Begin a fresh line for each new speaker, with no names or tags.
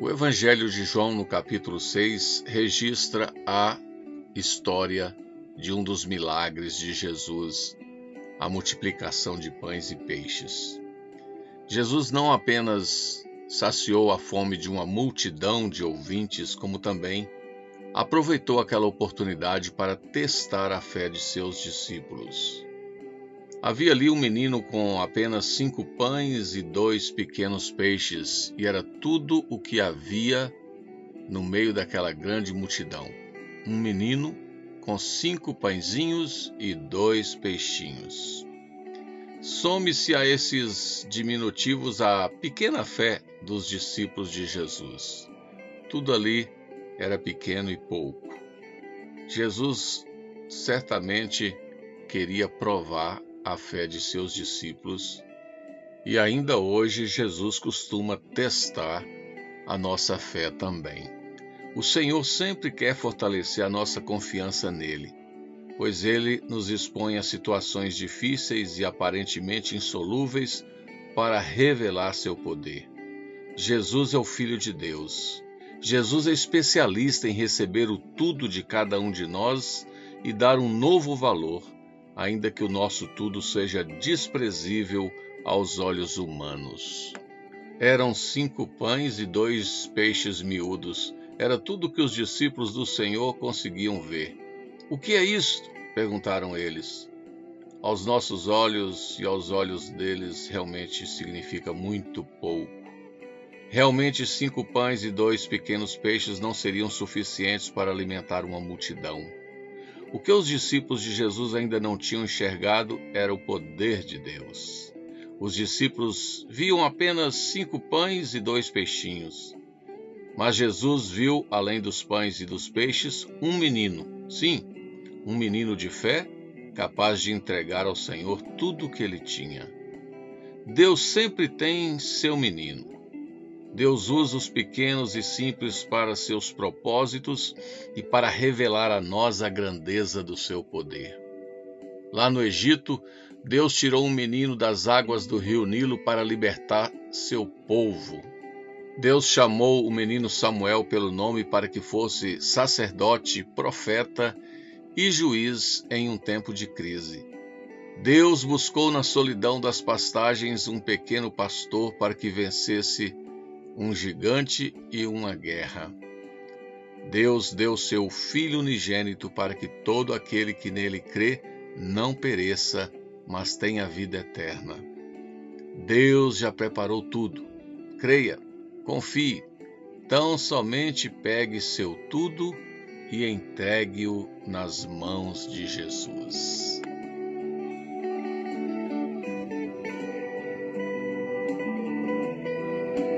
O Evangelho de João, no capítulo 6, registra a história de um dos milagres de Jesus, a multiplicação de pães e peixes. Jesus não apenas saciou a fome de uma multidão de ouvintes, como também aproveitou aquela oportunidade para testar a fé de seus discípulos. Havia ali um menino com apenas cinco pães e dois pequenos peixes, e era tudo o que havia no meio daquela grande multidão. Um menino com cinco pãezinhos e dois peixinhos. Some-se a esses diminutivos a pequena fé dos discípulos de Jesus. Tudo ali era pequeno e pouco. Jesus certamente queria provar a fé de seus discípulos, e ainda hoje Jesus costuma testar a nossa fé também. O Senhor sempre quer fortalecer a nossa confiança nele, pois ele nos expõe a situações difíceis e aparentemente insolúveis para revelar seu poder. Jesus é o Filho de Deus. Jesus é especialista em receber o tudo de cada um de nós e dar um novo valor ainda que o nosso tudo seja desprezível aos olhos humanos. Eram cinco pães e dois peixes miúdos. Era tudo que os discípulos do Senhor conseguiam ver. O que é isto? perguntaram eles. Aos nossos olhos e aos olhos deles, realmente significa muito pouco. Realmente, cinco pães e dois pequenos peixes não seriam suficientes para alimentar uma multidão. O que os discípulos de Jesus ainda não tinham enxergado era o poder de Deus. Os discípulos viam apenas cinco pães e dois peixinhos. Mas Jesus viu, além dos pães e dos peixes, um menino. Sim, um menino de fé, capaz de entregar ao Senhor tudo o que ele tinha. Deus sempre tem seu menino. Deus usa os pequenos e simples para seus propósitos e para revelar a nós a grandeza do seu poder. Lá no Egito, Deus tirou um menino das águas do rio Nilo para libertar seu povo. Deus chamou o menino Samuel pelo nome para que fosse sacerdote, profeta e juiz em um tempo de crise. Deus buscou na solidão das pastagens um pequeno pastor para que vencesse um gigante e uma guerra. Deus deu seu Filho unigênito para que todo aquele que nele crê não pereça, mas tenha vida eterna. Deus já preparou tudo. Creia, confie, tão somente pegue seu tudo e entregue-o nas mãos de Jesus.